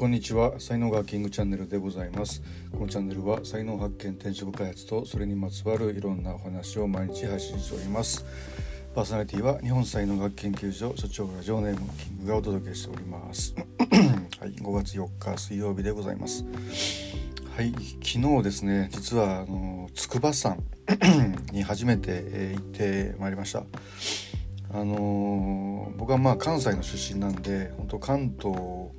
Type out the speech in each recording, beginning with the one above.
こんにちは。才能ガーキングチャンネルでございます。このチャンネルは才能発見転職開発とそれにまつわるいろんなお話を毎日配信しております。パーソナリティは日本才能学研究所所長ラジオネームキングがお届けしております。はい5月4日水曜日でございます。はい昨日ですね実はあの筑波山 に初めて、えー、行ってまいりました。あのー、僕はまあ関西の出身なんで本当関東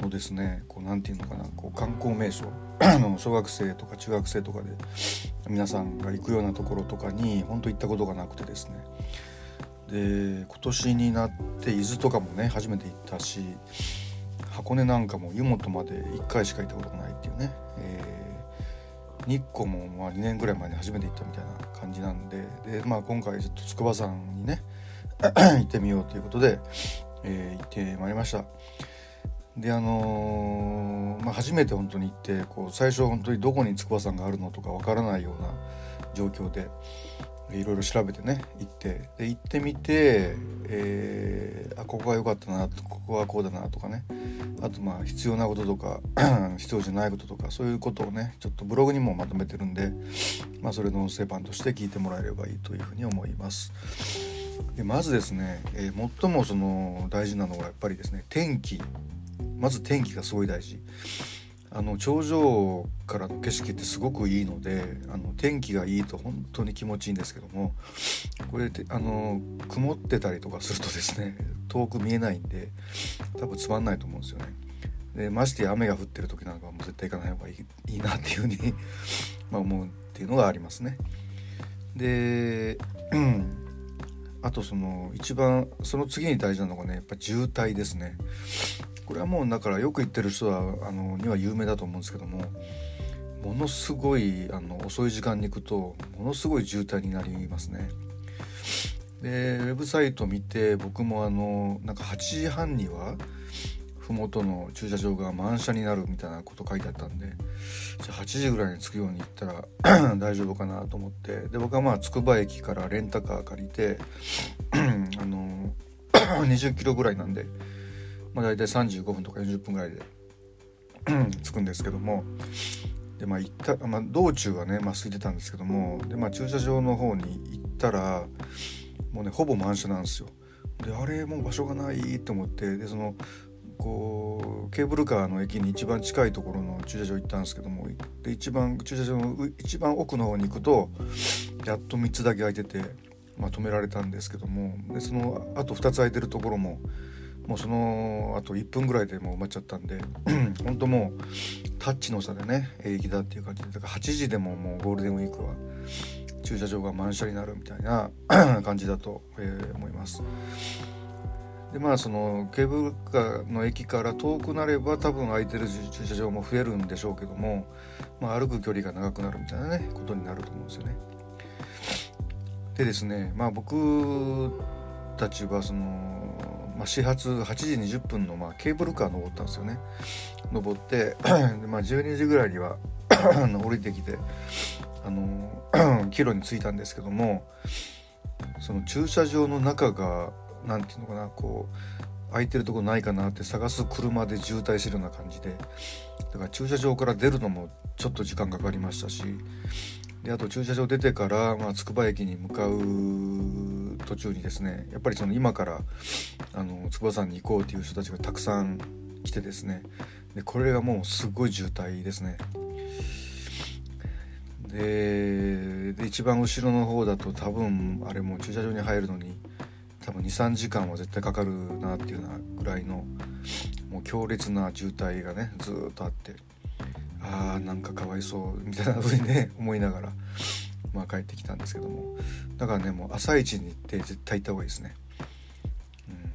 のですねこうなんていうのかなこう観光名所 小学生とか中学生とかで皆さんが行くようなところとかに本当行ったことがなくてですねで今年になって伊豆とかもね初めて行ったし箱根なんかも湯本まで1回しか行ったことがないっていうね、えー、日光もまあ2年ぐらい前に初めて行ったみたいな感じなんでで、まあ、今回ちょっと筑波山にね 行ってみようということで、えー、行ってまいりました。であのー、まあ、初めて本当に行ってこう最初本当にどこに筑波山があるのとかわからないような状況でいろいろ調べてね行ってで行ってみて、えー、あここが良かったなここはこうだなとかねあとまあ必要なこととか 必要じゃないこととかそういうことをねちょっとブログにもまとめてるんで、まあ、それの音声版として聞いてもらえればいいというふうに思います。でまずですね、えー、最もその大事なのはやっぱりですね天気まず天気がすごい大事あの頂上からの景色ってすごくいいのであの天気がいいと本当に気持ちいいんですけどもこれあの曇ってたりとかするとですね遠く見えないんで多分つまんないと思うんですよね。でましてや雨が降ってる時なんかはもう絶対行かない方がいいいいなっていうふうに ま思うっていうのがありますね。で、うん、あとその一番その次に大事なのがねやっぱ渋滞ですね。これはもうだからよく行ってる人はあのには有名だと思うんですけどもものすごいあの遅い時間に行くとものすごい渋滞になりますね。でウェブサイト見て僕もあのなんか8時半には麓の駐車場が満車になるみたいなこと書いてあったんでじゃあ8時ぐらいに着くように行ったら 大丈夫かなと思ってで僕はまあつくば駅からレンタカー借りて あの 20キロぐらいなんでまあ、大体35分とか40分ぐらいで 着くんですけどもで、まあ行ったまあ、道中はね、まあ、空いてたんですけどもで、まあ、駐車場の方に行ったらもうねほぼ満車なんですよ。であれもう場所がないと思ってでそのこうケーブルカーの駅に一番近いところの駐車場行ったんですけどもで一番駐車場の一番奥の方に行くとやっと3つだけ空いてて、まあ、止められたんですけどもでそのあと2つ空いてるところももうそのあと1分ぐらいでもう埋まっちゃったんで 本当もうタッチの差でね平気だっていう感じでだから8時でももうゴールデンウィークは駐車場が満車になるみたいな 感じだと、えー、思います。でまあそのケーブルカーの駅から遠くなれば多分空いてる駐車場も増えるんでしょうけども、まあ、歩く距離が長くなるみたいなねことになると思うんですよね。でですねまあ僕たちはそのまあ、始発8時20分の、まあ、ケーブルカー登ったんですよね。登って、まあ、12時ぐらいには 降りてきてあの 帰路に着いたんですけどもその駐車場の中が何て言うのかなこう空いてるとこないかなって探す車で渋滞してるような感じでだから駐車場から出るのもちょっと時間かかりましたしであと駐車場出てから、まあ、筑波駅に向かう途中にですねやっぱりその今からあの筑波山に行こうという人たちがたくさん来てですねでこれがもうすごい渋滞ですね。で一番後ろの方だと多分あれも駐車場に入るのに多分23時間は絶対かかるなっていうようなぐらいのもう強烈な渋滞がねずっとあってあーなんかかわいそうみたいな風にね思いながらまあ帰ってきたんですけども。だからねもう朝一に行って絶対行った方がいいですね、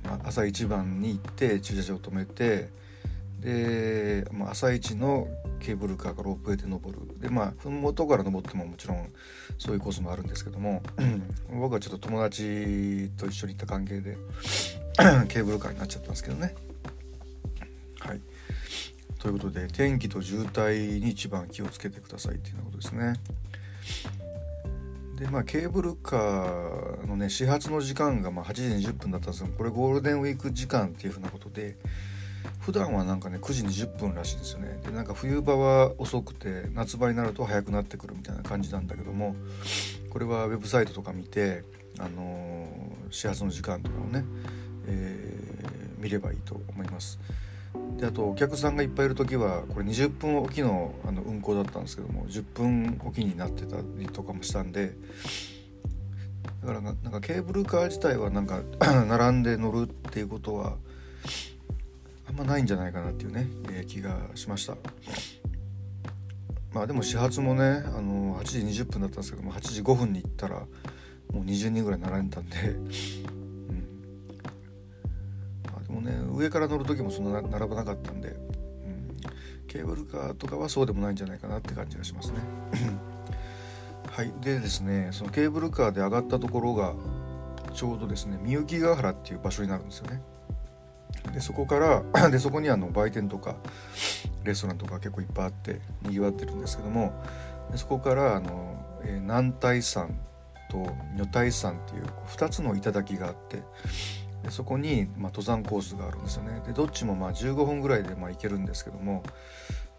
うんまあ、朝一番に行って駐車場止めてで、まあ、朝一のケーブルカーがロープウェイで登る。でまあ麓から登ってももちろんそういうコースもあるんですけども僕はちょっと友達と一緒に行った関係で ケーブルカーになっちゃったんですけどね。はい。ということで天気と渋滞に一番気をつけてくださいっていうようなことですね。でまあケーブルカーのね始発の時間がま8時20分だったんですけどこれゴールデンウィーク時間っていうふうなことで普段はなんかね9時20分らしいんですよね。でなんか冬場は遅くて夏場になると早くなってくるみたいな感じなんだけどもこれはウェブサイトとか見て、あのー、始発の時間とかをね、えー、見ればいいと思います。であとお客さんがいっぱいいる時はこれ20分おきのあの運行だったんですけども10分おきになってたりとかもしたんでだからなんかケーブルカー自体はなんか 並んで乗るっていうことはあんまないんじゃないかなっていうね、えー、気がしました。まあでも始発もねあの8時20分だったんですけども8時5分に行ったらもう20人ぐらい並んでたんで、ね上から乗る時もそんな並ばなかったんで、うん、ケーブルカーとかはそうでもないんじゃないかなって感じがしますね。はい。でですねそのケーブルカーで上がったところがちょうどですねみゆきヶ原っていう場所になるんですよね。でそこから でそこにあの売店とかレストランとか結構いっぱいあってにぎわってるんですけどもでそこからあの、えー、南大山と女体山っていう2つの頂があってでそこに、ま、登山コースがあるんですよね。でどっちもまあ15分ぐらいでまあ行けるんですけども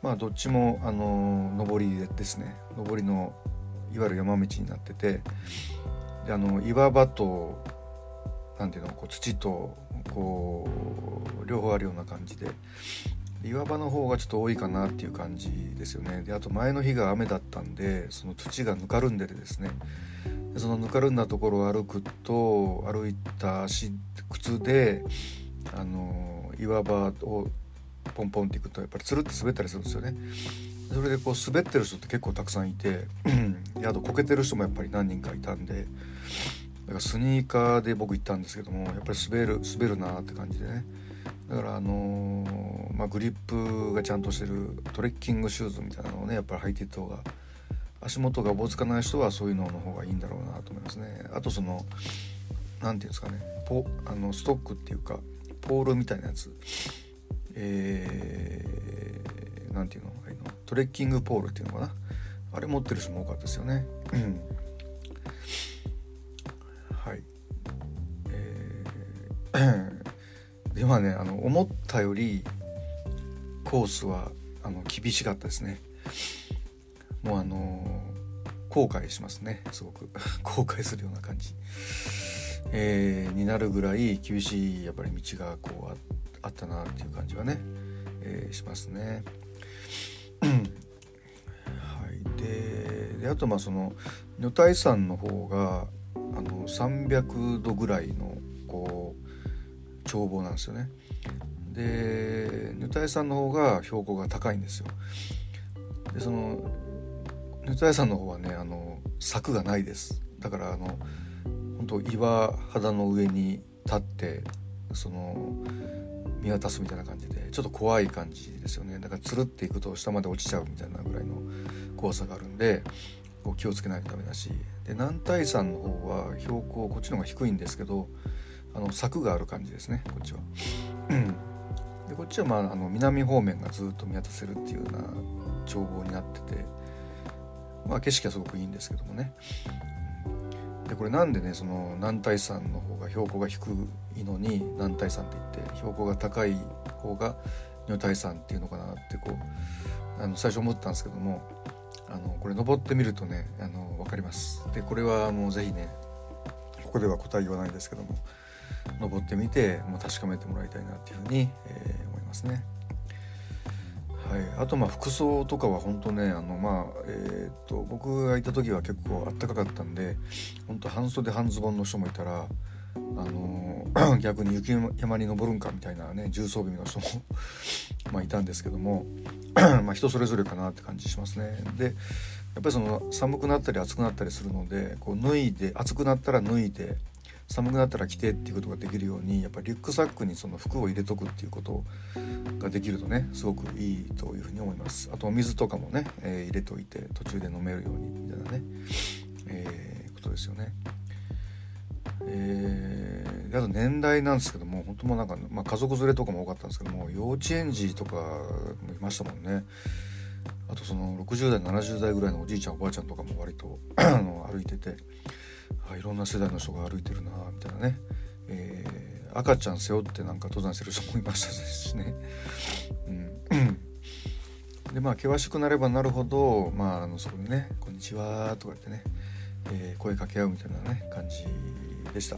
まあどっちもあの上りですね。上りのいわゆる山道になっててであの岩場と何ていうのこう土とこう両方あるような感じで岩場の方がちょっと多いかなっていう感じですよね。であと前の日が雨だったんでその土がぬかるんでてですねそのぬかるんだところを歩くと歩いた足靴であの岩場をポンポンっていくとやっぱりつるって滑ったりするんですよね。それでこう滑ってる人って結構たくさんいて あとこけてる人もやっぱり何人かいたんでだからスニーカーで僕行ったんですけどもやっぱり滑る滑るなって感じでね。だからあのー、まあ、グリップがちゃんとしてるトレッキングシューズみたいなのをねやっぱり履いていった方が足元がおぼつかない人はそういうのの方がいいんだますね。あとその何て言うんですかね。ポあのストックっていうかポールみたいなやつ。えー、て言うのあの？トレッキングポールっていうのかな？あれ持ってる人も多かったですよね。はい。えーでまあねあの思ったよりコースはあの厳しかったですね。もうあの後悔しますね。すごく。後悔するような感じ、えー、になるぐらい厳しいやっぱり道がこうあったなっていう感じはね、えー、しますね。はい。でであとまあその女体山の方があの300度ぐらいのこう眺望なんですよね。で女体山の方が標高が高いんですよ。でその女体山の方はねあの柵がないです。だからあの本当岩肌の上に立ってその見渡すみたいな感じでちょっと怖い感じですよね。だからつるっていくと下まで落ちちゃうみたいなぐらいの怖さがあるんでこう気をつけないとダメだし。で南大山の方は標高こっちの方が低いんですけどあの柵がある感じですねこっちは。でこっちは、まあ、あの南方面がずっと見渡せるっていうような眺望になってて、まあ、景色はすごくいいんですけどもね。でこれなんでねその南大山の方が標高が低いのに南大山って言って標高が高い方が女体山っていうのかなってこうあの最初思ったんですけどもあのこれ登ってみるとねあの分かります。でこれはもう是非ねここでは答え言わないですけども登ってみてもう確かめてもらいたいなっていうふうに、えー、思いますね。はい、あとまあ服装とかは本当ねあのまあえっ、と僕がいた時は結構あったかかったんで本当半袖半ズボンの人もいたらあの 逆に雪山に登るんかみたいなね重装備の人も まあいたんですけども ま人それぞれかなって感じしますね。でやっぱりその寒くなったり暑くなったりするのでこう脱いで暑くなったら脱いで寒くなったら着てっていうことができるようにやっぱりリュックサックにその服を入れとくっていうことができるとねすごくいいというふうに思います。あとお水とかもね、えー、入れといて途中で飲めるようにみたいなね、えー、ことですよね。えー、あと年代なんですけども本当もなんか、まあ、家族連れとかも多かったんですけども幼稚園児とかもいましたもんね。あとその60代70代ぐらいのおじいちゃんおばあちゃんとかも割と 歩いててあいろんな世代の人が歩いてるなみたいなね、え赤ちゃん背負ってなんか登山してる人もいましたしね。うん でまあ険しくなればなるほど、まあ、あのそこにね「こんにちは」とか言ってね、えー、声かけ合うみたいなね感じでした。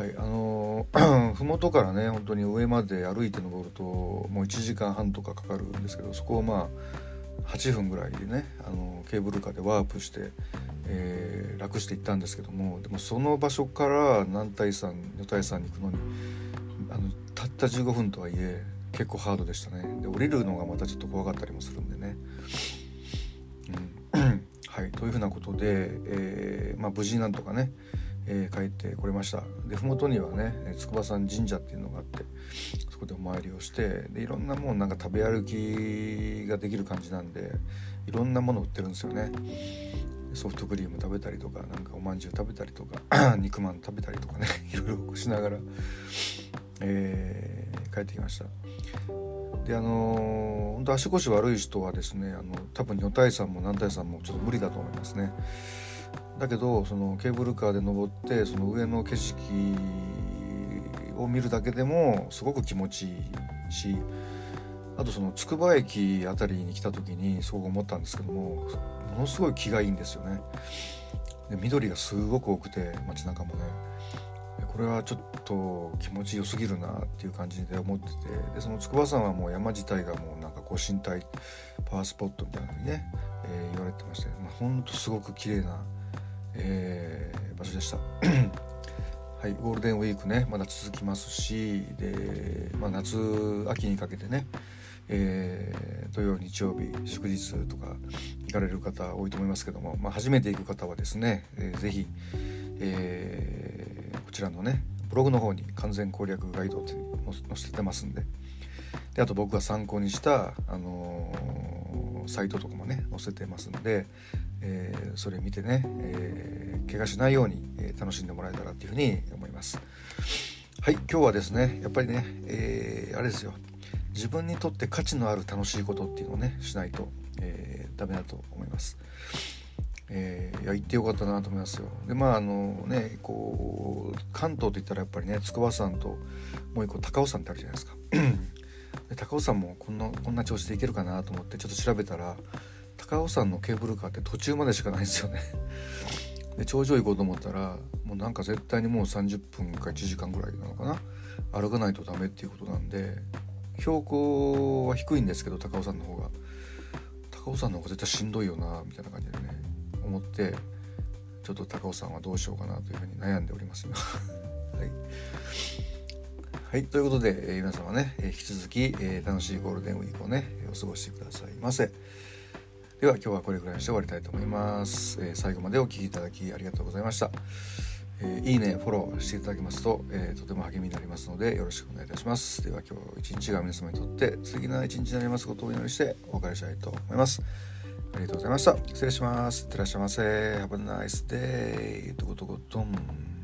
はいあのー、麓からね本当に上まで歩いて登るともう1時間半とかかかるんですけどそこをまあ8分ぐらいでね、あの、ケーブルカーでワープして、えー、楽して行ったんですけどもでもその場所から南大山女体山に行くのにあのたった15分とはいえ結構ハードでしたねで降りるのがまたちょっと怖かったりもするんでね。うん はい、というふうなことで、えーまあ、無事なんとかねえー、帰ってこれました。で麓にはね筑波山神社っていうのがあってそこでお参りをしてでいろんなもんなんか食べ歩きができる感じなんでいろんなもの売ってるんですよね。ソフトクリーム食べたりとかなんかおまんじゅう食べたりとか 肉まん食べたりとかね いろいろしながら、えー、帰ってきました。であのー、本当足腰悪い人はですねあの多分女体山も男体山もちょっと無理だと思いますね。だけどそのケーブルカーで登ってその上の景色を見るだけでもすごく気持ちいいしあとそのつくば駅辺りに来た時にすごく思ったんですけどもものすごい気がいいんですよね。で緑がすごく多くて街中もねこれはちょっと気持ちよすぎるなっていう感じで思っててでその筑波山はもう山自体がもうなんかこう身体パワースポットみたいなのにね、えー、言われてまして、まあ、ほんとすごく綺麗なえー、場所でした。はい、ゴールデンウィークねまだ続きますしで、まあ、夏秋にかけてね、えー、土曜日曜日祝日とか行かれる方多いと思いますけども、まあ、初めて行く方はですね、えー、ぜひ、えー、こちらのねブログの方に完全攻略ガイドって載せてますんでであと僕が参考にした、あのー、サイトとかもね載せてますんで、えー、それ見てね、えー、怪我しないように、え楽しんでもらえたらっていうふうに思います。はい今日はですねやっぱりね、えあれですよ自分にとって価値のある楽しいことっていうのをねしないと、えー、ダメだと思います。えー、いや行ってよかったなと思いますよ。でまああのねこう関東といったらやっぱりね筑波山ともう一個高尾山ってあるじゃないですか。で高尾山もこんなこんな調子で行けるかなと思ってちょっと調べたら高尾山のケーブルカーって途中までしかないんですよね。で頂上行こうと思ったらもうなんか絶対にもう30分か1時間ぐらいなのかな。歩かないとダメっていうことなんで標高は低いんですけど高尾山の方が。高尾山の方が絶対しんどいよなみたいな感じでね思ってちょっと高尾山はどうしようかなというふうに悩んでおります。はい、はい、ということで、えー、皆様ね、えー、引き続き、えー、楽しいゴールデンウィークをねお過ごしくださいませ。では今日はこれぐらいにして終わりたいと思います、えー、最後までお聴きいただきありがとうございました、えー、いいねフォローしていただけますと、えー、とても励みになりますのでよろしくお願いいたします。では今日一日が皆様にとって素敵な一日になりますことをお祈りしてお別れしたいと思います。ありがとうございました。失礼します。いってらっしゃいませ。Have a nice day とことこと。ん。